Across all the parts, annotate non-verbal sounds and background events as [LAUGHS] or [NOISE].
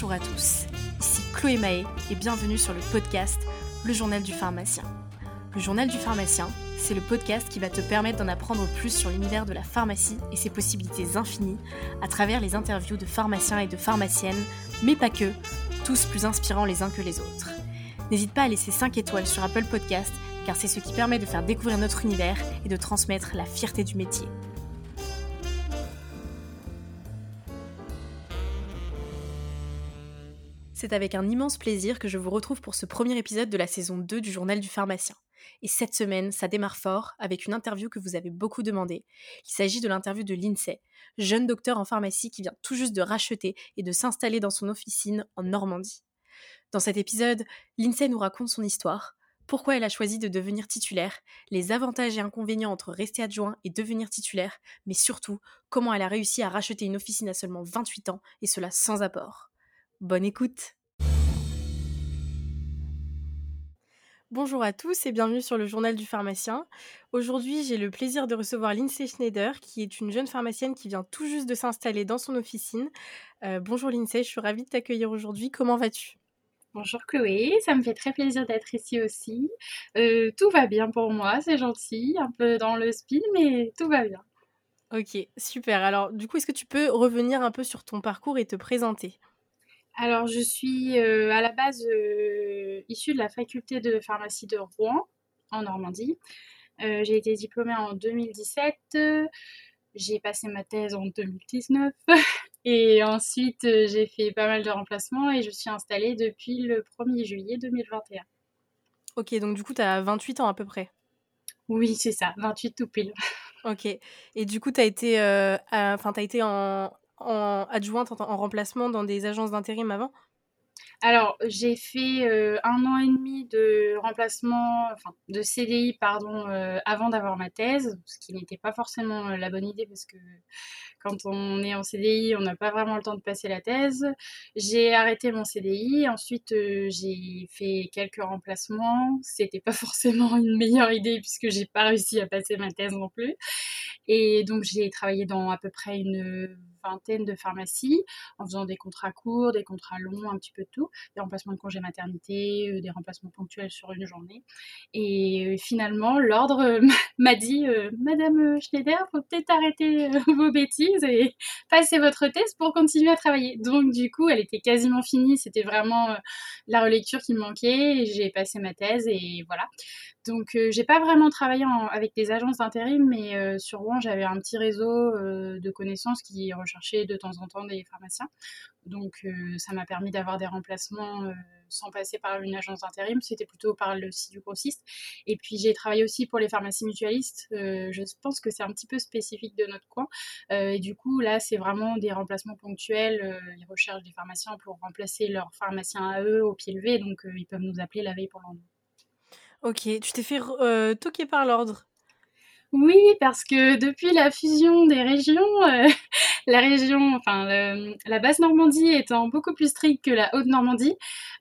Bonjour à tous, ici Chloé Mahé et bienvenue sur le podcast Le Journal du pharmacien. Le Journal du pharmacien, c'est le podcast qui va te permettre d'en apprendre plus sur l'univers de la pharmacie et ses possibilités infinies à travers les interviews de pharmaciens et de pharmaciennes, mais pas que, tous plus inspirants les uns que les autres. N'hésite pas à laisser 5 étoiles sur Apple Podcast car c'est ce qui permet de faire découvrir notre univers et de transmettre la fierté du métier. C'est avec un immense plaisir que je vous retrouve pour ce premier épisode de la saison 2 du Journal du pharmacien. Et cette semaine, ça démarre fort avec une interview que vous avez beaucoup demandé. Il s'agit de l'interview de Lindsay, jeune docteur en pharmacie qui vient tout juste de racheter et de s'installer dans son officine en Normandie. Dans cet épisode, Lindsay nous raconte son histoire, pourquoi elle a choisi de devenir titulaire, les avantages et inconvénients entre rester adjoint et devenir titulaire, mais surtout comment elle a réussi à racheter une officine à seulement 28 ans et cela sans apport. Bonne écoute Bonjour à tous et bienvenue sur le journal du pharmacien. Aujourd'hui, j'ai le plaisir de recevoir Lindsay Schneider, qui est une jeune pharmacienne qui vient tout juste de s'installer dans son officine. Euh, bonjour Lindsay, je suis ravie de t'accueillir aujourd'hui. Comment vas-tu? Bonjour Chloé, ça me fait très plaisir d'être ici aussi. Euh, tout va bien pour moi, c'est gentil, un peu dans le speed, mais tout va bien. Ok, super. Alors, du coup, est-ce que tu peux revenir un peu sur ton parcours et te présenter? Alors, je suis euh, à la base euh, issue de la faculté de pharmacie de Rouen, en Normandie. Euh, j'ai été diplômée en 2017. J'ai passé ma thèse en 2019. [LAUGHS] Et ensuite, j'ai fait pas mal de remplacements et je suis installée depuis le 1er juillet 2021. Ok, donc du coup, tu as 28 ans à peu près. Oui, c'est ça, 28 tout pile. Ok. Et du coup, tu as été, as été en, en adjointe, en, remplacement dans des agences d'intérim avant? Alors, j'ai fait euh, un an et demi de remplacement, enfin de CDI, pardon, euh, avant d'avoir ma thèse, ce qui n'était pas forcément euh, la bonne idée parce que quand on est en CDI, on n'a pas vraiment le temps de passer la thèse. J'ai arrêté mon CDI, ensuite j'ai fait quelques remplacements. C'était pas [LAUGHS] forcément une meilleure idée puisque j'ai pas réussi à passer ma thèse non plus. Et donc j'ai travaillé dans à peu près une vingtaine de pharmacies en faisant des contrats courts, des contrats longs, un petit peu de tout, des remplacements de congés maternité, euh, des remplacements ponctuels sur une journée. Et euh, finalement, l'ordre euh, [LAUGHS] m'a dit Madame Schneider, faut peut-être arrêter vos bêtises et [LAUGHS] passer votre thèse pour continuer à travailler. Donc du coup, elle était quasiment finie, c'était vraiment la relecture qui me manquait. J'ai passé ma thèse et voilà. Donc, j'ai pas vraiment travaillé avec des agences d'intérim, mais sur Rouen, j'avais un petit réseau de connaissances qui recherchaient de temps en temps des pharmaciens. Donc, ça m'a permis d'avoir des remplacements sans passer par une agence d'intérim. C'était plutôt par le site du grossiste. Et puis, j'ai travaillé aussi pour les pharmacies mutualistes. je pense que c'est un petit peu spécifique de notre coin. et du coup, là, c'est vraiment des remplacements ponctuels. ils recherchent des pharmaciens pour remplacer leurs pharmaciens à eux au pied levé. Donc, ils peuvent nous appeler la veille pour l'endroit. Ok, tu t'es fait euh, toquer par l'ordre. Oui, parce que depuis la fusion des régions, euh, [LAUGHS] la région, enfin la basse Normandie étant beaucoup plus stricte que la haute Normandie,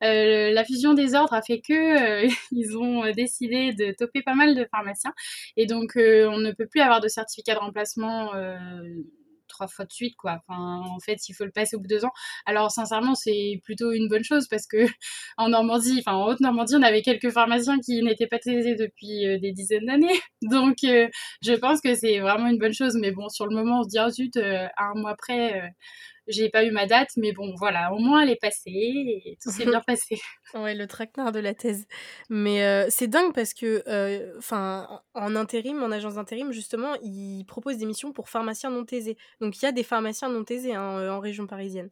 euh, la fusion des ordres a fait que [LAUGHS] ils ont décidé de toper pas mal de pharmaciens. Et donc on ne peut plus avoir de certificat de remplacement trois fois de suite, quoi. En fait, il faut le passer au bout de deux ans. Alors, sincèrement, c'est plutôt une bonne chose parce que [LAUGHS] en Normandie, enfin, en Haute-Normandie, on avait quelques pharmaciens qui n'étaient pas taisés depuis euh, des dizaines d'années. [LAUGHS] Donc, euh, je pense que c'est vraiment une bonne chose. Mais bon, sur le moment, on se dit, oh zut, euh, un mois après, j'ai pas eu ma date, mais bon, voilà, au moins elle est passée et tout s'est bien [LAUGHS] passé. ouais, le traquenard de la thèse. Mais euh, c'est dingue parce que, euh, en intérim, en agence d'intérim, justement, ils proposent des missions pour pharmaciens non taisés. Donc il y a des pharmaciens non taisés hein, en région parisienne.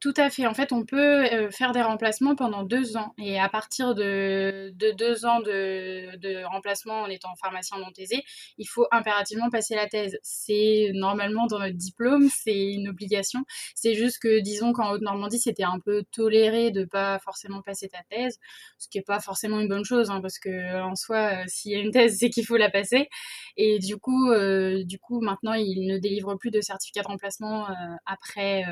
Tout à fait. En fait, on peut euh, faire des remplacements pendant deux ans. Et à partir de, deux ans de, remplacement en étant pharmacien non taisé, il faut impérativement passer la thèse. C'est normalement dans notre diplôme, c'est une obligation. C'est juste que, disons qu'en Haute-Normandie, c'était un peu toléré de pas forcément passer ta thèse, ce qui est pas forcément une bonne chose, hein, parce que en soi, euh, s'il y a une thèse, c'est qu'il faut la passer. Et du coup, euh, du coup, maintenant, il ne délivre plus de certificat de remplacement après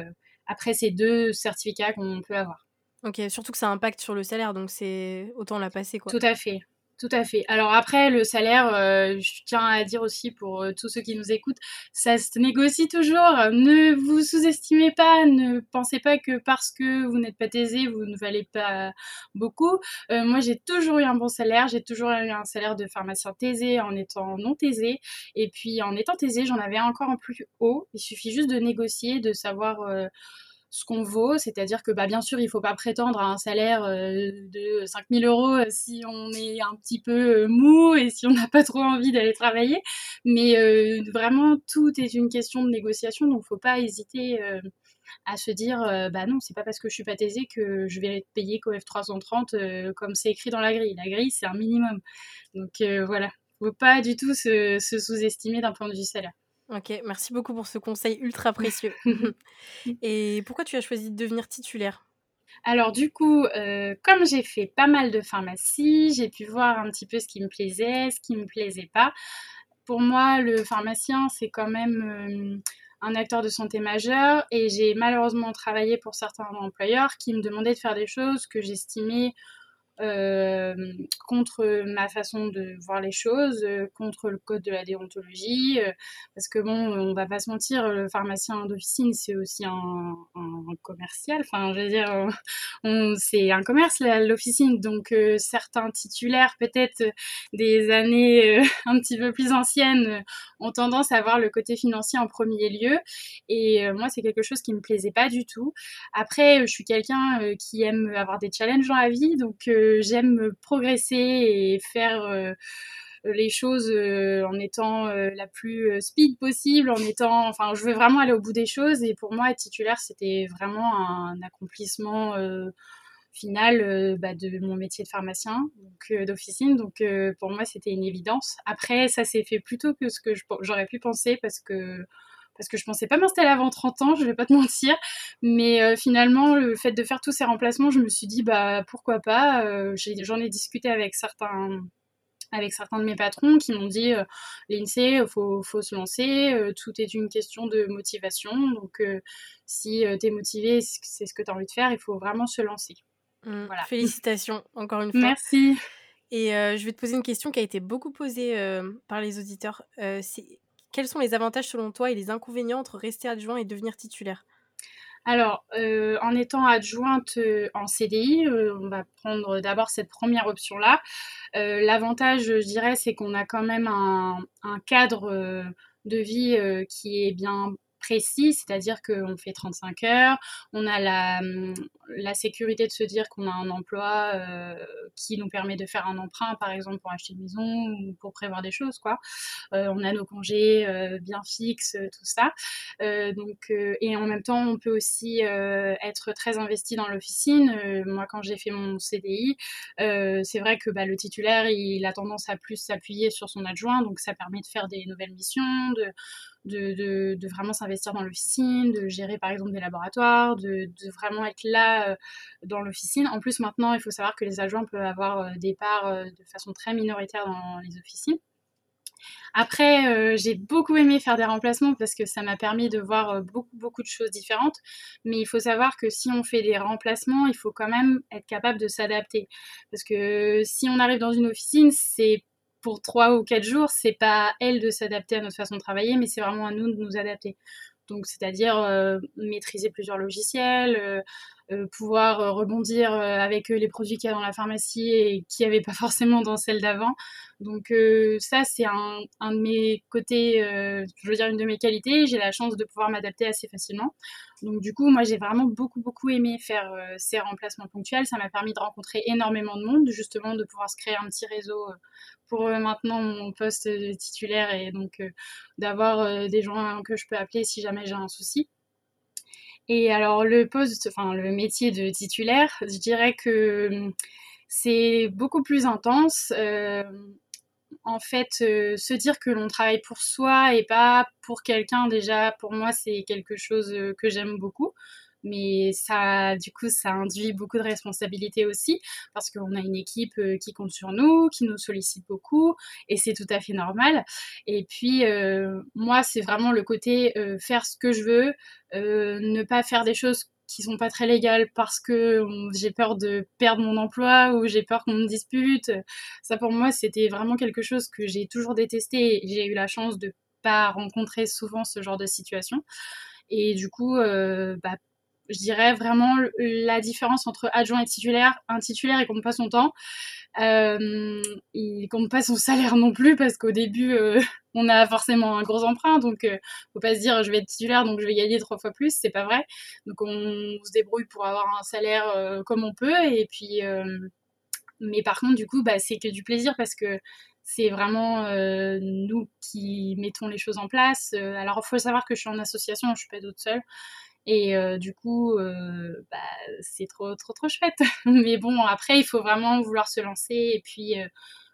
après ces deux certificats qu'on peut avoir. Ok, surtout que ça impacte sur le salaire, donc c'est autant la passer quoi. Tout à fait. Tout à fait. Alors après, le salaire, euh, je tiens à dire aussi pour euh, tous ceux qui nous écoutent, ça se négocie toujours. Ne vous sous-estimez pas, ne pensez pas que parce que vous n'êtes pas taisé, vous ne valez pas beaucoup. Euh, moi, j'ai toujours eu un bon salaire, j'ai toujours eu un salaire de pharmacien taisé en étant non taisé. Et puis en étant taisé, j'en avais encore un plus haut. Il suffit juste de négocier, de savoir ce qu'on vaut, c'est-à-dire que bah, bien sûr, il ne faut pas prétendre à un salaire euh, de 5000 euros euh, si on est un petit peu euh, mou et si on n'a pas trop envie d'aller travailler, mais vraiment, tout est une question de négociation, donc il ne faut pas hésiter à se dire bah non, c'est pas parce que je suis pas taisée que je vais être payée qu'au F330 comme c'est écrit dans la grille. La grille, c'est un minimum. Donc voilà, faut pas du tout se sous-estimer d'un point de vue salaire. Ok, merci beaucoup pour ce conseil ultra précieux. [LAUGHS] Et pourquoi tu as choisi de devenir titulaire? Alors du coup, euh, comme j'ai fait pas mal de pharmacie, j'ai pu voir un petit peu ce qui me plaisait, ce qui me plaisait pas. Pour moi, le pharmacien, c'est quand même euh, un acteur de santé majeur et j'ai malheureusement travaillé pour certains employeurs qui me demandaient de faire des choses que j'estimais contre ma façon de voir les choses, euh, contre le code de la déontologie, euh, parce que bon, on va pas se mentir, le pharmacien d'officine c'est aussi un, commercial, enfin je veux dire, [LAUGHS] c'est un commerce l'officine, donc certains titulaires peut-être des années [LAUGHS] un petit peu plus anciennes ont tendance à voir le côté financier en premier lieu, et moi c'est quelque chose qui me plaisait pas du tout. Après, je suis quelqu'un qui aime avoir des challenges dans la vie, donc j'aime progresser et faire euh, les choses euh, en étant euh, la plus speed possible, en étant, enfin, je veux vraiment aller au bout des choses. Et pour moi, être titulaire, c'était vraiment un accomplissement final bah, de mon métier de pharmacien, d'officine. Donc pour moi, c'était une évidence. Après, ça s'est fait plutôt que ce que j'aurais pu penser parce que parce que je pensais pas m'installer avant 30 ans, je vais pas te [LAUGHS] mentir. Mais euh, finalement, le fait de faire tous ces remplacements, je me suis dit, bah pourquoi pas. Euh, j'en ai, discuté avec certains avec certains de mes patrons qui m'ont dit euh, l'INSEE, faut, faut se lancer, tout est une question de motivation. Donc, si tu es motivé, c'est ce que tu as envie de faire, il faut vraiment se lancer. Mmh, voilà. Félicitations, encore une fois. Merci. Et je vais te poser une question qui a été beaucoup posée par les auditeurs. c'est quels sont les avantages selon toi et les inconvénients entre rester adjoint et devenir titulaire? Alors, euh, en étant adjointe euh, en CDI, euh, on va prendre d'abord cette première option-là. L'avantage, je dirais, c'est qu'on a quand même un, un cadre de vie qui est bien précis, c'est-à-dire qu'on fait 35 heures, on a la, hum, la sécurité de se dire qu'on a un emploi euh, qui nous permet de faire un emprunt, par exemple, pour acheter une maison ou pour prévoir des choses, quoi. Euh, on a nos congés euh, bien fixes, tout ça. donc, et en même temps, on peut aussi être très investi dans l'officine. moi, quand j'ai fait mon CDI, c'est vrai que bah, le titulaire, il a tendance à plus s'appuyer sur son adjoint, donc ça permet de faire des nouvelles missions, de de, de, vraiment s'investir dans l'officine, de gérer par exemple des laboratoires, de, de vraiment être là euh, dans l'officine. En plus, maintenant, il faut savoir que les adjoints peuvent avoir euh, des parts euh, de façon très minoritaire dans les officines. Après, j'ai beaucoup aimé faire des remplacements parce que ça m'a permis de voir beaucoup, beaucoup de choses différentes. Mais il faut savoir que si on fait des remplacements, il faut quand même être capable de s'adapter. Parce que si on arrive dans une officine, c'est pour trois ou quatre jours, c'est pas à elle de s'adapter à notre façon de travailler, mais c'est vraiment à nous de nous adapter. Donc, c'est-à-dire euh, maîtriser plusieurs logiciels, euh, euh, pouvoir rebondir avec les produits qu'il y a dans la pharmacie et qu'il n'y avait pas [LAUGHS] forcément dans celle d'avant. Donc, ça, c'est un, un, de mes côtés, je veux dire, une de mes qualités. J'ai la chance de pouvoir m'adapter assez facilement. Donc, du coup, moi, j'ai vraiment beaucoup, beaucoup aimé faire ces remplacements ponctuels. Ça m'a permis de rencontrer énormément de monde, justement, de pouvoir se créer un petit réseau pour maintenant mon poste titulaire et donc d'avoir des gens que je peux appeler si jamais j'ai un souci. Et alors le poste, enfin le métier de titulaire, je dirais que mmh, c'est beaucoup plus intense. en fait, se dire que l'on travaille pour soi et pas pour quelqu'un, déjà, pour moi, c'est quelque chose que j'aime beaucoup mais ça, du coup, ça induit beaucoup de responsabilités aussi parce qu'on a une équipe euh, qui compte sur nous, qui nous sollicite beaucoup et c'est tout à fait normal. Et puis, euh, moi, c'est vraiment le côté euh, faire ce que je veux, ne pas faire des choses qui sont pas très légales parce que j'ai peur de perdre mon emploi ou j'ai peur qu'on me dispute. Ça pour moi c'était vraiment quelque chose que j'ai toujours détesté. J'ai eu la chance de pas rencontrer souvent ce genre de situation. Et du coup, euh, bah, je dirais vraiment la différence entre adjoint et titulaire. Un titulaire, il compte pas son temps. Euh, il compte pas son salaire non plus parce qu'au début, euh, on a forcément un gros emprunt. Donc, euh, faut pas se dire je vais être titulaire donc je vais gagner trois fois plus. C'est pas vrai. Donc, on, se débrouille pour avoir un salaire euh, comme on peut. Et puis, mais par contre, du coup, bah, c'est que du plaisir parce que c'est vraiment nous qui mettons les choses en place. alors, il faut savoir que je suis en association, je suis pas toute seule. Et du coup, bah, c'est trop, trop, trop chouette. [LAUGHS] Mais bon, après, il faut vraiment vouloir se lancer et puis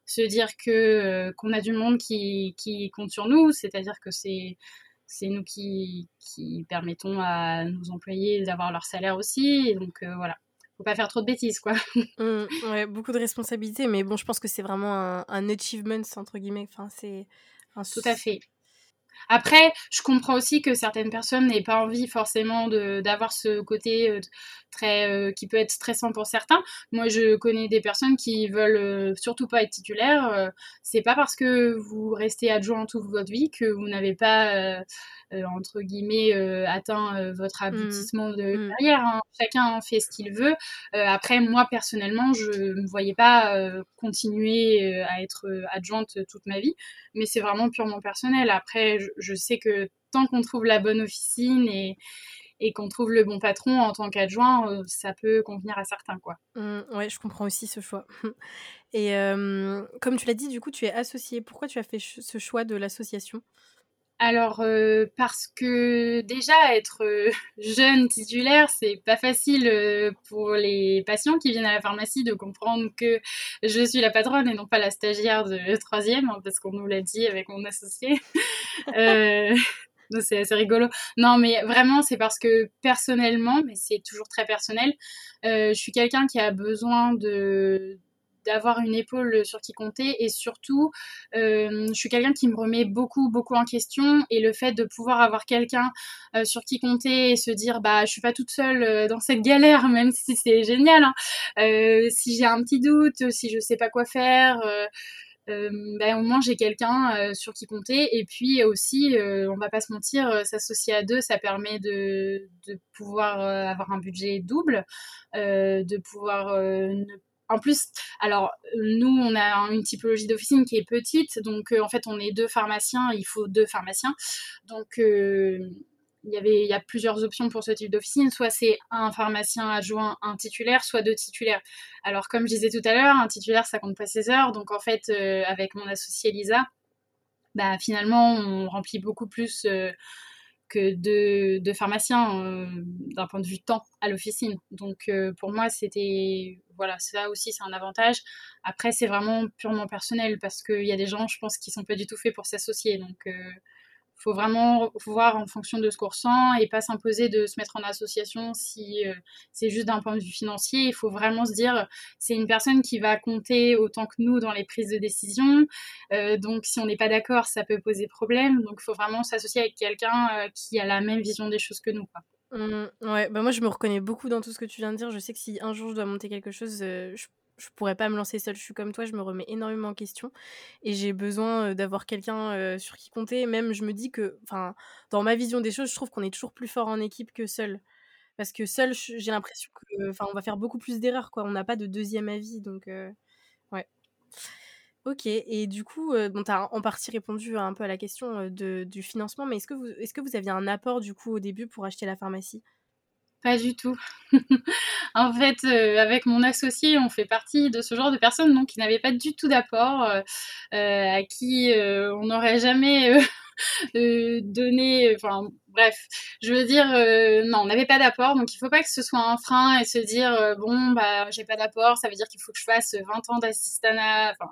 se dire que qu'on a du monde qui, qui compte sur nous, c'est-à-dire que c'est c'est nous qui, qui permettons à nos employés d'avoir leur salaire aussi. Et donc voilà, faut pas faire trop de bêtises, quoi. [LAUGHS] Mmh, ouais, beaucoup de responsabilités, mais bon, je pense que c'est vraiment un, un achievement entre guillemets. Enfin, c'est tout à fait. Après, je comprends aussi que certaines personnes n'aient pas envie forcément d'avoir ce côté euh, très euh, qui peut être stressant pour certains. Moi, je connais des personnes qui veulent euh, surtout pas être titulaires. c'est pas parce que vous restez adjoint toute votre vie que vous n'avez pas entre guillemets atteint votre mmh. aboutissement de mmh. carrière. Hein. Chacun fait ce qu'il veut. après, moi personnellement, je ne voyais pas continuer à être adjointe toute ma vie, mais c'est vraiment purement personnel. Après, je, sais que tant qu'on trouve la bonne officine et, qu'on trouve le bon patron en tant qu'adjoint, euh, ça peut convenir à certains. quoi. Mmh, je comprends aussi ce choix. [LAUGHS] Et comme tu l'as dit, du coup, tu es associée. Pourquoi tu as fait ce choix de l'association? Alors, euh, parce que déjà, être euh, [LAUGHS] jeune titulaire, c'est pas facile euh, pour les patients qui viennent à la pharmacie de comprendre que je suis la patronne et non pas la stagiaire de [LAUGHS] troisième, hein, parce qu'on nous l'a dit avec mon associé. [LAUGHS] c'est assez rigolo. Non, mais vraiment, c'est parce que personnellement, mais c'est toujours très personnel, je suis quelqu'un qui a besoin de d'avoir une épaule sur qui compter et surtout euh, je suis quelqu'un qui me remet beaucoup beaucoup en question et le fait de pouvoir avoir quelqu'un euh, sur qui compter et se dire bah je suis pas toute seule euh, dans cette galère même si c'est génial hein. si j'ai un petit doute si je sais pas quoi faire ben, au moins j'ai quelqu'un sur qui compter et puis aussi on va pas se mentir s'associer à deux ça permet de, de pouvoir avoir un budget double de pouvoir ne en plus, alors nous, on a une typologie d'officine qui est petite, donc euh, en fait, on est deux pharmaciens, il faut deux pharmaciens. Donc, euh, il y a plusieurs options pour ce type d'officine. Soit c'est un pharmacien adjoint, un titulaire, soit deux titulaires. Alors, comme je disais tout à l'heure, un titulaire, ça compte pas ses heures. Donc, en fait, euh, avec mon associé Lisa, bah, finalement, on remplit beaucoup plus que de, pharmaciens euh, d'un point de vue temps à l'officine. Donc euh, pour moi, c'était voilà, ça aussi c'est un avantage. Après, c'est vraiment purement personnel parce qu'il y a des gens, je pense, qui sont pas du tout faits pour s'associer. Donc euh, faut vraiment voir en fonction de ce qu'on ressent et pas s'imposer de se mettre en association si euh, c'est juste d'un point de vue financier. Il faut vraiment se dire, c'est une personne qui va compter autant que nous dans les prises de décision. Euh, donc, si on n'est pas d'accord, ça peut poser problème. Donc, il faut vraiment s'associer avec quelqu'un euh, qui a la même vision des choses que nous. Mmh, ouais, bah moi je me reconnais beaucoup dans tout ce que tu viens de dire. Je sais que si un jour je dois monter quelque chose, je je pourrais pas me lancer seule. Je suis comme toi, je me remets énormément en question et j'ai besoin d'avoir quelqu'un sur qui compter. Même, je me dis que, enfin, dans ma vision des choses, je trouve qu'on est toujours plus fort en équipe que seul. Parce que seul, j'ai l'impression que, on va faire beaucoup plus d'erreurs, quoi. On n'a pas de deuxième avis, donc, ouais. Ok, et du coup, bon, tu as en partie répondu un peu à la question du financement, mais est-ce que, vous, est-ce que vous aviez un apport du coup au début pour acheter la pharmacie? Pas du tout. [LAUGHS] en fait, euh, avec mon associé, on fait partie de ce genre de personnes donc, qui n'avaient pas du tout d'apport, euh, euh, à qui on n'aurait jamais [LAUGHS] donné. Enfin, bref, je veux dire, non, on n'avait pas d'apport, donc il ne faut pas que ce soit un frein et se dire, bon, bah, j'ai pas d'apport, ça veut dire qu'il faut que je fasse 20 ans d'assistanat, enfin,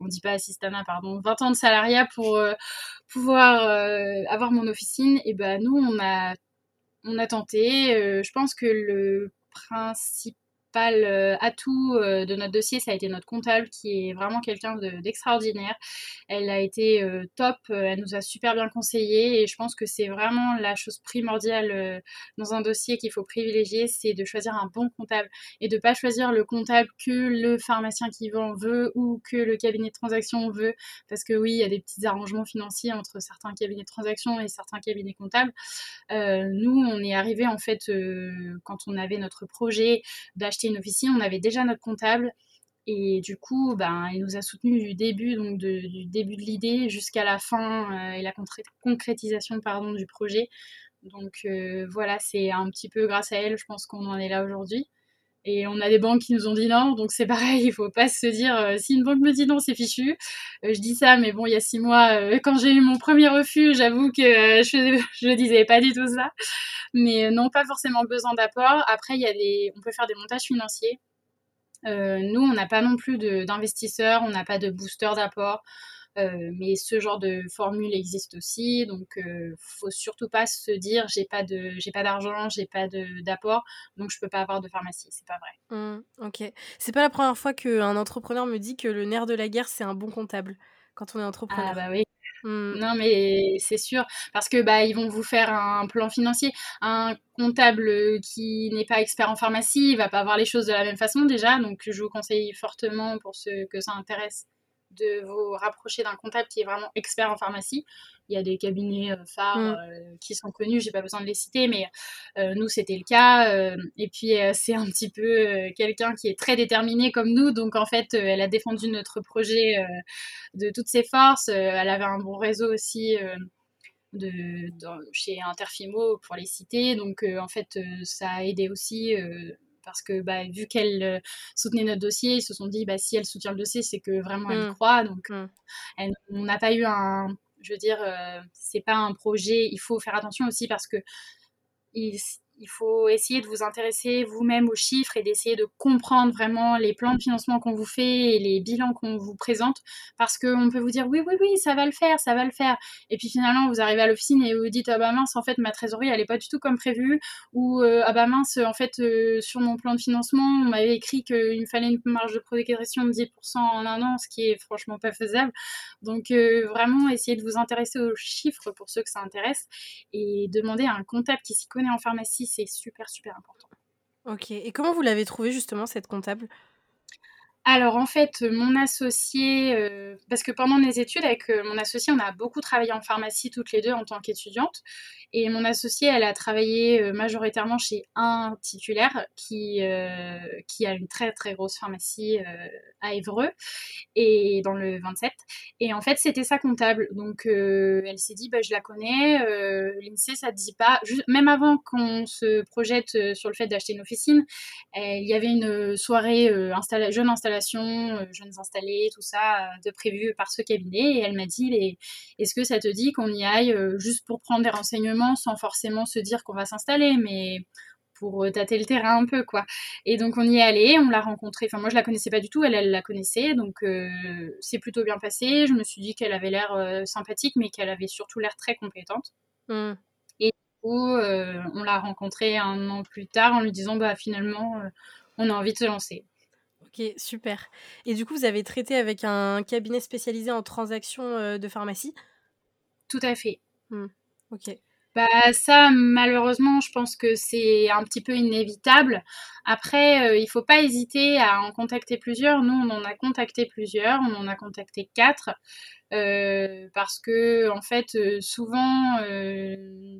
on dit pas assistana, pardon, 20 ans de salariat pour pouvoir avoir mon officine. Et ben, nous, on a on a tenté. Euh, je pense que le principal principal atout de notre dossier, ça a été notre comptable qui est vraiment quelqu'un d'extraordinaire. elle a été top, elle nous a super bien conseillé et je pense que c'est vraiment la chose primordiale dans un dossier qu'il faut privilégier, c'est de choisir un bon comptable et de pas choisir le comptable que le pharmacien qui vend veut ou que le cabinet de transaction veut parce que oui, il y a des petits arrangements financiers entre certains cabinets de transaction et certains cabinets comptables. nous, on est arrivé en fait quand on avait notre projet d'acheter une officine, on avait déjà notre comptable. Et du coup, ben, il nous a soutenus du début, donc du début de l'idée jusqu'à la fin euh, et la concrétisation pardon, du projet. Donc euh, voilà, c'est un petit peu grâce à elle, je pense qu'on en est là aujourd'hui. Et on a des banques qui nous ont dit non, donc c'est pareil, il faut pas se dire euh, si une banque me dit non, c'est fichu. je dis ça, mais bon, il y a six mois, quand j'ai eu mon premier refus, j'avoue que je, [LAUGHS] je disais pas du tout ça. Mais non, pas forcément besoin d'apport. Après, il y a des, on peut faire des montages financiers. Euh, nous, on n'a pas non plus d'investisseurs, on n'a pas de booster d'apport. Euh, mais ce genre de formule existe aussi, donc euh, faut surtout pas se dire j'ai pas de j'ai pas d'argent, j'ai pas d'apport, donc je peux pas avoir de pharmacie, c'est pas vrai. Mmh, ok, c'est pas la première fois qu'un entrepreneur me dit que le nerf de la guerre c'est un bon comptable quand on est entrepreneur. Ah bah oui, Mmh. Non, mais c'est sûr, parce que bah, ils vont vous faire un plan financier. Un comptable qui n'est pas expert en pharmacie, il va pas voir les choses de la même façon déjà. Donc, je vous conseille fortement pour ceux que ça intéresse de vous rapprocher d'un comptable qui est vraiment expert en pharmacie. Il y a des cabinets euh, phares mm. euh, qui sont connus, j'ai pas besoin de les citer, mais euh, nous c'était le cas. et puis c'est un petit peu quelqu'un qui est très déterminé comme nous, donc en fait elle a défendu notre projet de toutes ses forces. elle avait un bon réseau aussi. De, chez Interfimo pour les citer. Donc en fait, ça a aidé aussi parce que bah, vu qu'elle euh, soutenait notre dossier, ils se sont dit bah, si elle soutient le dossier, c'est que vraiment elle mmh. croit. Donc mmh. on n'a pas eu un, je veux dire, euh, c'est pas un projet. Il faut faire attention aussi parce que il, il faut essayer de vous intéresser vous-même aux chiffres et d'essayer de comprendre vraiment les plans de financement qu'on vous fait et les bilans qu'on vous présente parce qu'on peut vous dire oui, oui, oui, ça va le faire, ça va le faire. Et puis finalement, vous arrivez à l'officine et vous dites ah bah mince, en fait, ma trésorerie, elle n'est pas du tout comme prévu ou euh, ah bah mince, en fait, euh, sur mon plan de financement, on m'avait écrit qu'il me fallait une marge de progression de 10% en un an, ce qui est franchement pas faisable. Donc euh, vraiment, essayez de vous intéresser aux chiffres pour ceux que ça intéresse et demander à un comptable qui s'y connaît en pharmacie c'est super, super important. Ok. Et comment vous l'avez trouvé justement, cette comptable? Alors en fait, mon associé, euh, parce que pendant mes études avec euh, mon associé, on a beaucoup travaillé en pharmacie toutes les deux en tant qu'étudiantes. Et mon associée, elle a travaillé euh, majoritairement chez un titulaire qui, qui a une très très grosse pharmacie à Évreux et dans le 27. Et en fait, c'était sa comptable. Donc elle s'est dit, bah, je la connais, l'INSEE, ça ne dit pas. même avant qu'on se projette sur le fait d'acheter une officine, il y avait une soirée jeune installation euh, jeunes installés, tout ça, euh, de prévu par ce cabinet. Et elle m'a dit, est-ce que ça te dit qu'on y aille euh, juste pour prendre des renseignements sans forcément se dire qu'on va s'installer, mais pour tâter le terrain un peu, quoi. Et donc on y est allé, on l'a rencontrée. Enfin, moi je la connaissais pas du tout, elle, elle la connaissait, donc c'est plutôt bien passé. Je me suis dit qu'elle avait l'air sympathique, mais qu'elle avait surtout l'air très compétente. Mmh. Et du coup, on l'a rencontrée un an plus tard en lui disant, bah finalement, on a envie de se lancer. Ok, super. Et du coup, vous avez traité avec un cabinet spécialisé en transactions euh, de pharmacie? Tout à fait. Mmh, ok. Bah ça, malheureusement, je pense que c'est un petit peu inévitable. Après, euh, il faut pas hésiter à en contacter plusieurs. Nous, on en a contacté plusieurs. On en a contacté quatre. Euh, parce que en fait euh, souvent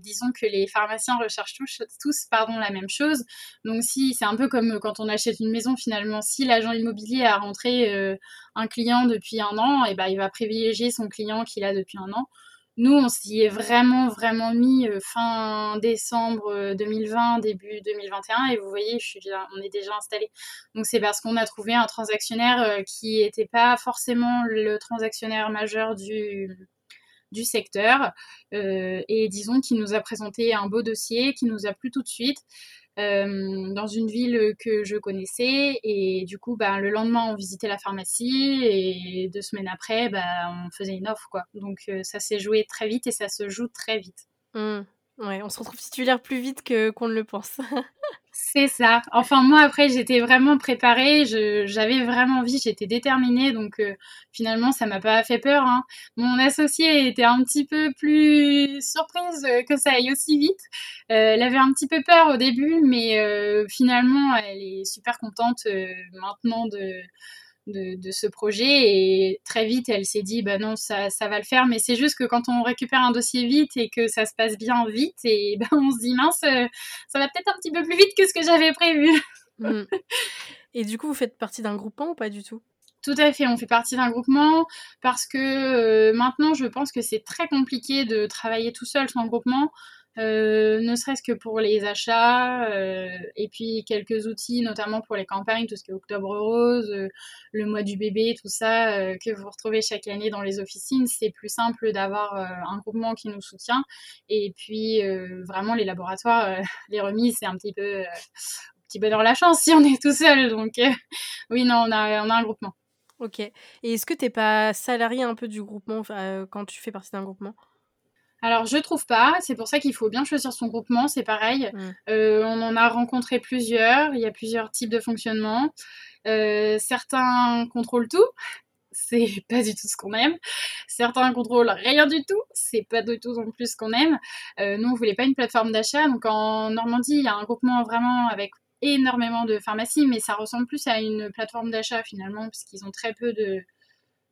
disons que les pharmaciens recherchent tous, tous pardon la même chose donc si c'est un peu comme quand on achète une maison finalement si l'agent immobilier a rentré un client depuis un an et eh ben il va privilégier son client qu'il a depuis un an nous, on s'y est vraiment, vraiment mis euh, fin décembre 2020, euh, début 2021. Et vous voyez, je suis on est déjà installé. Donc, c'est parce qu'on a trouvé un transactionnaire euh, qui n'était pas forcément le transactionnaire majeur du, du secteur. et disons qu'il nous a présenté un beau dossier qui nous a plu tout de suite. Euh, dans une ville que je connaissais. Et du coup, bah, le lendemain, on visitait la pharmacie et deux semaines après, bah, on faisait une offre. Quoi. Donc euh, ça s'est joué très vite et ça se joue très vite. Mmh. Ouais, on se retrouve titulaire plus vite que qu'on ne le pense. [LAUGHS] C'est ça. Enfin, moi, après, j'étais vraiment préparée. J'avais vraiment envie, j'étais déterminée. Donc, euh, finalement, ça m'a pas fait peur. Hein. Mon associée était un petit peu plus surprise que ça aille aussi vite. Euh, elle avait un petit peu peur au début, mais euh, finalement, elle est super contente maintenant de de, ce projet et très vite elle s'est dit bah non ça, ça va le faire mais c'est juste que quand on récupère un dossier vite et que ça se passe bien vite et [LAUGHS] ben on se dit mince euh, ça va peut-être un petit peu plus vite que ce que j'avais prévu mm. et du coup vous faites partie d'un groupement ou pas du tout? Tout à fait, on fait partie d'un groupement parce que euh, maintenant je pense que c'est très compliqué de travailler tout seul sans groupement. Euh, ne serait-ce que pour les achats, euh, et puis quelques outils, notamment pour les campagnes, tout ce qui est Octobre Rose, euh, le mois du bébé, tout ça, que vous retrouvez chaque année dans les officines. C'est plus simple d'avoir un groupement qui nous soutient. Et puis, vraiment, les laboratoires, [LAUGHS] les remises, c'est un petit peu petit bonheur la chance [LAUGHS] si on est tout seul. Donc, oui, non, on a, on a un groupement. Ok. Et est-ce que tu n'es pas salarié un peu du groupement quand tu fais partie d'un groupement? Alors, je trouve pas. C'est pour ça qu'il faut bien choisir son groupement. C'est pareil. Mm. Euh, on en a rencontré plusieurs. Il y a plusieurs types de fonctionnement. Euh, certains contrôlent tout. [LAUGHS] C'est pas du tout ce qu'on aime. Certains contrôlent rien du tout. C'est pas du tout non plus ce qu'on aime. Euh, nous, on voulait pas une plateforme d'achat. Donc, en Normandie, il y a un groupement vraiment avec énormément de pharmacies, mais ça ressemble plus à une plateforme d'achat finalement, puisqu'ils ont très peu de,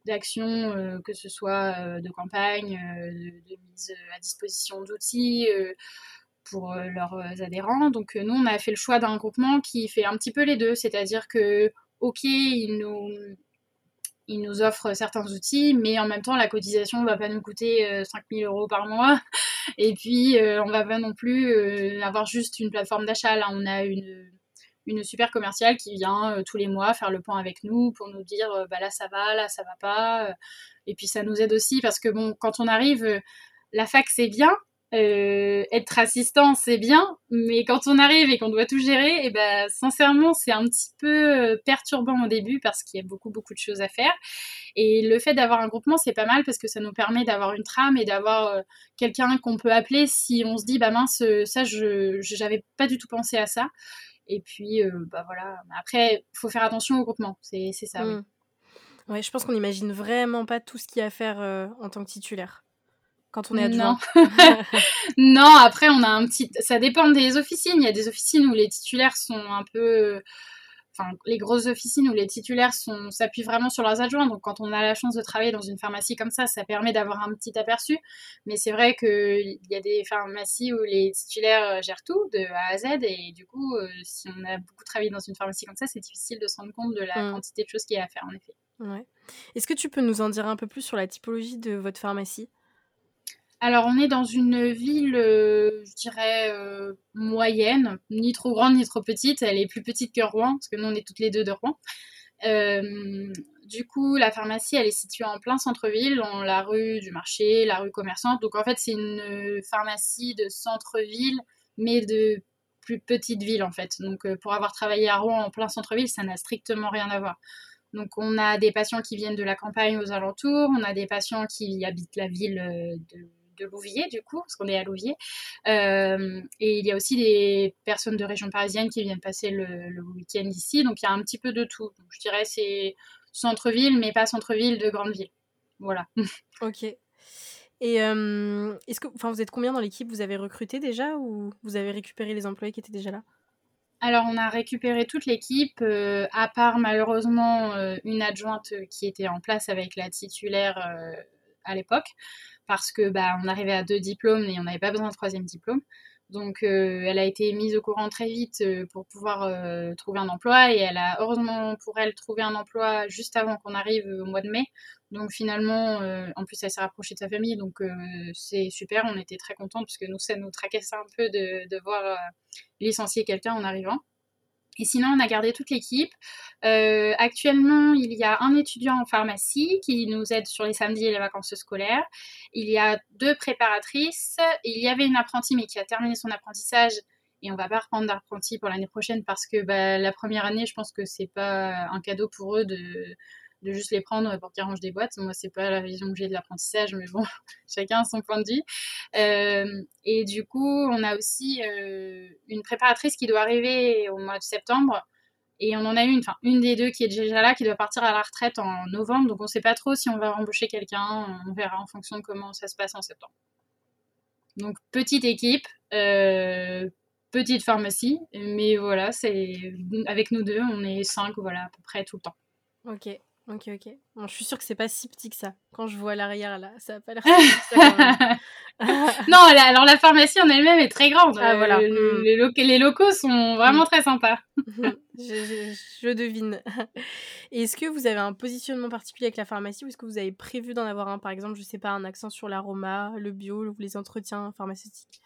d'actions, euh, que ce soit euh, de campagne, euh, de, mise à disposition d'outils pour leurs adhérents. Donc nous, on a fait le choix d'un groupement qui fait un petit peu les deux, c'est-à-dire que, ok, il nous, il nous offre certains outils, mais en même temps, la cotisation ne va pas nous coûter 5000 euros par mois. [LAUGHS] Et puis, on va pas non plus avoir juste une plateforme d'achat. Là, on a une une super commerciale qui vient euh, tous les mois faire le point avec nous pour nous dire euh, bah là ça va, là ça va pas. Euh. et puis ça nous aide aussi parce que bon, quand on arrive, la fac c'est bien, être assistant c'est bien, mais quand on arrive et qu'on doit tout gérer, et eh ben sincèrement c'est un petit peu perturbant au début parce qu'il y a beaucoup beaucoup de choses à faire. Et le fait d'avoir un groupement c'est pas mal parce que ça nous permet d'avoir une trame et d'avoir quelqu'un qu'on peut appeler si on se dit bah mince ça je j'avais pas du tout pensé à ça. Et puis, euh, bah voilà. Après, il faut faire attention au groupement. C'est ça, oui. Mmh. Ouais, je pense qu'on n'imagine vraiment pas tout ce qu'il y a à faire euh, en tant que titulaire quand on est adjoint. Non. [LAUGHS] [LAUGHS] non, après, on a un petit. Ça dépend des officines. Il y a des officines où les titulaires sont un peu les grosses officines où les titulaires s'appuient vraiment sur leurs adjoints. Donc, quand on a la chance de travailler dans une pharmacie comme ça, ça permet d'avoir un petit aperçu. Mais c'est vrai qu'il y a des pharmacies où les titulaires euh, gèrent tout de A à Z. Et du coup, euh, si on a beaucoup travaillé dans une pharmacie comme ça, c'est difficile de se rendre compte de la mmh. quantité de choses qu'il y a à faire, en effet. Ouais. Est-ce que tu peux nous en dire un peu plus sur la typologie de votre pharmacie? Alors, on est dans une ville, euh, je dirais, euh, moyenne, ni trop grande ni trop petite. Elle est plus petite que Rouen, parce que nous, on est toutes les deux de Rouen. Euh, du coup, la pharmacie, elle est située en plein centre-ville, dans la rue du marché, la rue commerçante. Donc, en fait, c'est une pharmacie de centre-ville, mais de plus petite ville, en fait. Donc, pour avoir travaillé à Rouen en plein centre-ville, ça n'a strictement rien à voir. Donc on a des patients qui viennent de la campagne aux alentours, on a des patients qui habitent la ville de de Louviers, du coup, parce qu'on est à Louviers. Euh, et il y a aussi des personnes de région parisienne qui viennent passer le, week-end ici. Donc il y a un petit peu de tout. Donc, je dirais c'est centre-ville, mais pas centre-ville de grande ville. Voilà. [LAUGHS] Ok. Et euh, est-ce que, enfin, vous êtes combien dans l'équipe? Vous avez recruté déjà ou vous avez récupéré les employés qui étaient déjà là? Alors, on a récupéré toute l'équipe, euh, à part malheureusement une adjointe qui était en place avec la titulaire à l'époque parce que bah, on arrivait à deux diplômes et on n'avait pas besoin de troisième diplôme. Donc euh, elle a été mise au courant très vite euh, pour pouvoir euh, trouver un emploi et elle a heureusement pour elle trouvé un emploi juste avant qu'on arrive au mois de mai. Donc finalement, en plus elle s'est rapprochée de sa famille, donc c'est super, on était très contents puisque nous ça nous tracassait un peu de, de voir licencier quelqu'un en arrivant. Et sinon, on a gardé toute l'équipe. Euh, actuellement, il y a un étudiant en pharmacie qui nous aide sur les samedis et les vacances scolaires. Il y a deux préparatrices. Il y avait une apprentie, mais qui a terminé son apprentissage. Et on va pas reprendre d'apprenti pour l'année prochaine parce que bah, la première année, je pense que c'est pas un cadeau pour eux de, de juste les prendre pour qu'ils rangent des boîtes. Moi, c'est pas la vision que j'ai de l'apprentissage, mais bon, [LAUGHS] chacun a son point de vue. Euh, et du coup, on a aussi euh, une préparatrice qui doit arriver au mois de septembre. Et on en a une, enfin une des deux qui est déjà là, qui doit partir à la retraite en novembre. Donc on ne sait pas trop si on va embaucher quelqu'un. On verra en fonction de comment ça se passe en septembre. Donc petite équipe, euh, petite pharmacie, mais voilà, c'est avec nous deux, on est cinq, voilà, à peu près tout le temps. Ok, ok, ok. Bon, je suis sûre que c'est pas si petit que ça. Quand je vois l'arrière là, ça a pas l'air. [LAUGHS] ça [LAUGHS] non, alors la pharmacie en elle-même est très grande. Ah, voilà. Euh, hmm. les, locaux sont vraiment hmm. très sympas. [LAUGHS] je, je, devine. Est-ce que vous avez un positionnement particulier avec la pharmacie ou est-ce que vous avez prévu d'en avoir un, par exemple, je sais pas, un accent sur l'aroma, le bio, ou les entretiens pharmaceutiques?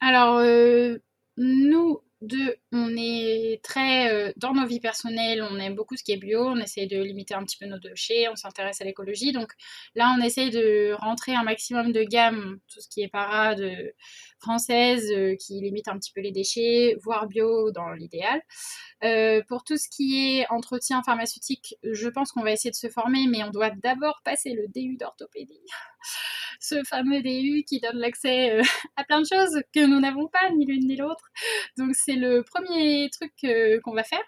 Alors, euh, nous deux, on est très euh, dans nos vies personnelles, on aime beaucoup ce qui est bio, on essaie de limiter un petit peu nos déchets, on s'intéresse à l'écologie. Donc là, on essaye de rentrer un maximum de gamme, tout ce qui est parade française, euh, qui limite un petit peu les déchets, voire bio dans l'idéal. pour tout ce qui est entretien pharmaceutique, je pense qu'on va essayer de se former, mais on doit d'abord passer le DU d'orthopédie [LAUGHS] ce fameux DU qui donne l'accès euh, à plein de choses que nous n'avons pas, ni l'une ni l'autre. Donc c'est le premier truc euh, qu'on va faire.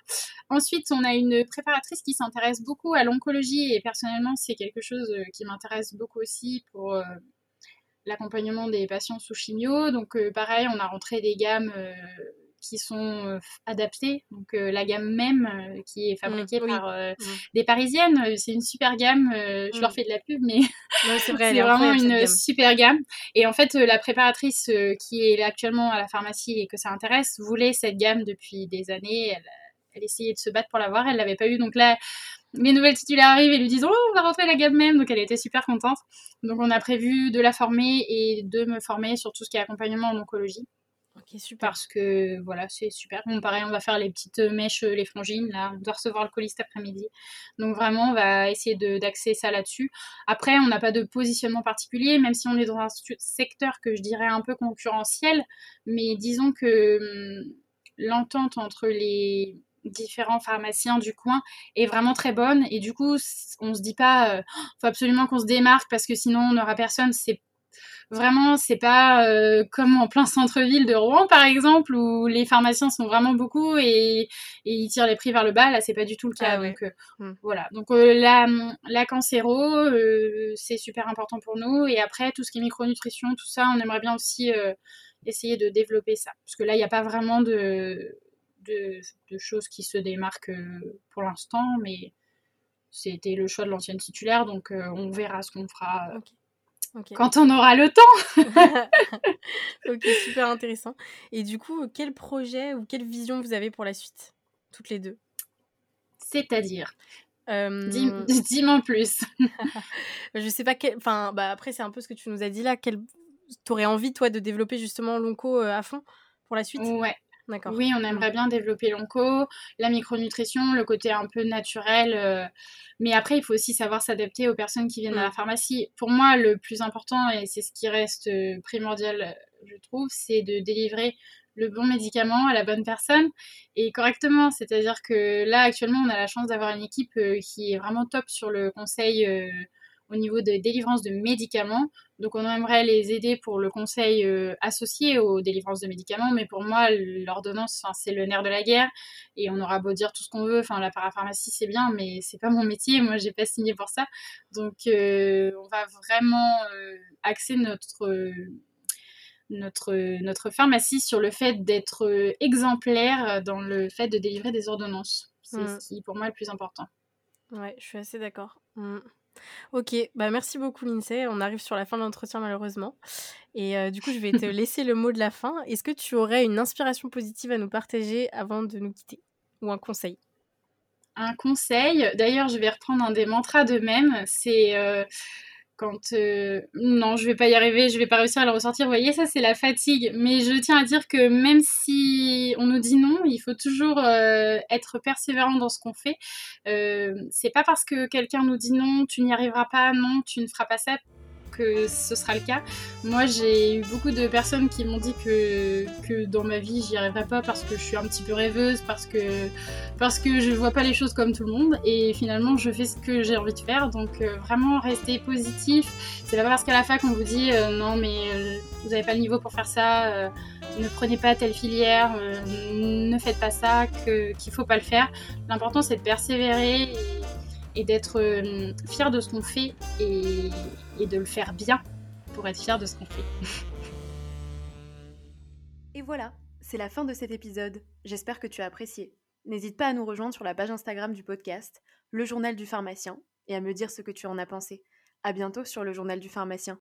Ensuite, on a une préparatrice qui s'intéresse beaucoup à l'oncologie et personnellement, c'est quelque chose euh, qui m'intéresse beaucoup aussi pour l'accompagnement des patients sous chimio. Donc pareil, on a rentré des gammes qui sont euh, adaptés. Donc euh, la gamme même euh, qui est fabriquée mmh, par mmh. des Parisiennes, c'est une super gamme. je leur mmh. fais de la pub, mais c'est [LAUGHS] vraiment une super gamme. Et en fait, la préparatrice qui est actuellement à la pharmacie et que ça intéresse voulait cette gamme depuis des années. Elle, elle essayait de se battre pour l'avoir, elle l'avait pas eu. Donc là, mes nouvelles titulaires arrivent et lui disent Oh, on va rentrer la gamme même. Donc elle était super contente. Donc on a prévu de la former et de me former sur tout ce qui est accompagnement en oncologie. Ok, super. Parce que voilà, c'est super. Bon, pareil, on va faire les petites mèches, les frangines. Là, on doit recevoir le colis cet après-midi. Donc, vraiment, on va essayer d'axer ça là-dessus. Après, on n'a pas de positionnement particulier, même si on est dans un secteur que je dirais un peu concurrentiel. Mais disons que hum, l'entente entre les différents pharmaciens du coin est vraiment très bonne et du coup on se dit pas euh, faut absolument qu'on se démarque parce que sinon on n'aura personne c'est Vraiment, c'est pas euh, comme en plein centre-ville de Rouen, par exemple, où les pharmaciens sont vraiment beaucoup et, ils tirent les prix vers le bas. Là, c'est pas du tout le cas. Ah donc, euh, hmm. voilà. Donc, euh, la, la cancéro, c'est super important pour nous. Et après, tout ce qui est micronutrition, tout ça, on aimerait bien aussi essayer de développer ça. Parce que là, il n'y a pas vraiment de, de, choses qui se démarquent pour l'instant, mais c'était le choix de l'ancienne titulaire, donc on verra ce qu'on fera. Quand on aura le temps. [LAUGHS] ok, super intéressant. Et du coup, quel projet ou quelle vision vous avez pour la suite, toutes les deux? C'est-à-dire? Euh... [LAUGHS] Dis-moi plus. [LAUGHS] je sais pas quel... Enfin, bah après, c'est un peu ce que tu nous as dit là. Quel... T'aurais envie, toi, de développer justement l'onco euh, à fond pour la suite? Ouais. Oui, on aimerait bien développer l'onco, la micronutrition, le côté un peu naturel. Euh, mais après, il faut aussi savoir s'adapter aux personnes qui viennent à la mm. pharmacie. Pour moi, le plus important, et c'est ce qui reste euh, primordial, je trouve, c'est de délivrer le bon médicament à la bonne personne et correctement. C'est-à-dire que là, actuellement, on a la chance d'avoir une équipe euh, qui est vraiment top sur le conseil au niveau de délivrance de médicaments. Donc on aimerait les aider pour le conseil euh, associé aux délivrances de médicaments, mais pour moi l'ordonnance c'est le nerf de la guerre et on aura beau dire tout ce qu'on veut, enfin la parapharmacie c'est bien, mais c'est pas mon métier, moi j'ai pas signé pour ça. Donc euh, on va vraiment euh, axer notre notre, notre pharmacie sur le fait d'être exemplaire dans le fait de délivrer des ordonnances. C'est mmh. ce qui pour moi est le plus important. Ouais, je suis assez d'accord. Mmh. Ok, bah merci beaucoup Lindsay. On arrive sur la fin de l'entretien malheureusement. Et euh, du coup, je vais te [LAUGHS] laisser le mot de la fin. Est-ce que tu aurais une inspiration positive à nous partager avant de nous quitter? Ou un conseil? Un conseil, d'ailleurs je vais reprendre un des mantras de même, c'est euh, quand euh, non, je vais pas y arriver, je vais pas réussir à le ressortir. Vous voyez, ça c'est la fatigue. Mais je tiens à dire que même si on nous dit non, il faut toujours euh, être persévérant dans ce qu'on fait. Euh, c'est pas parce que quelqu'un nous dit non, tu n'y arriveras pas, non, tu ne feras pas ça que ce sera le cas. Moi, j'ai eu beaucoup de personnes qui m'ont dit que, que dans ma vie, j'y arriverai pas parce que je suis un petit peu rêveuse, parce que, parce que je vois pas les choses comme tout le monde. Et finalement, je fais ce que j'ai envie de faire. Donc, euh, vraiment, rester positif. C'est pas parce qu'à la fac, on vous dit euh, non, mais euh, vous n'avez pas le niveau pour faire ça, ne prenez pas telle filière, ne faites pas ça, qu'il ne faut pas le faire. L'important, c'est de persévérer. Et d'être euh, fier de ce qu'on fait et, de le faire bien pour être fier de ce qu'on fait. [LAUGHS] et voilà, c'est la fin de cet épisode. J'espère que tu as apprécié. N'hésite pas à nous rejoindre sur la page Instagram du podcast, Le Journal du Pharmacien, et à me dire ce que tu en as pensé. À bientôt sur Le Journal du Pharmacien.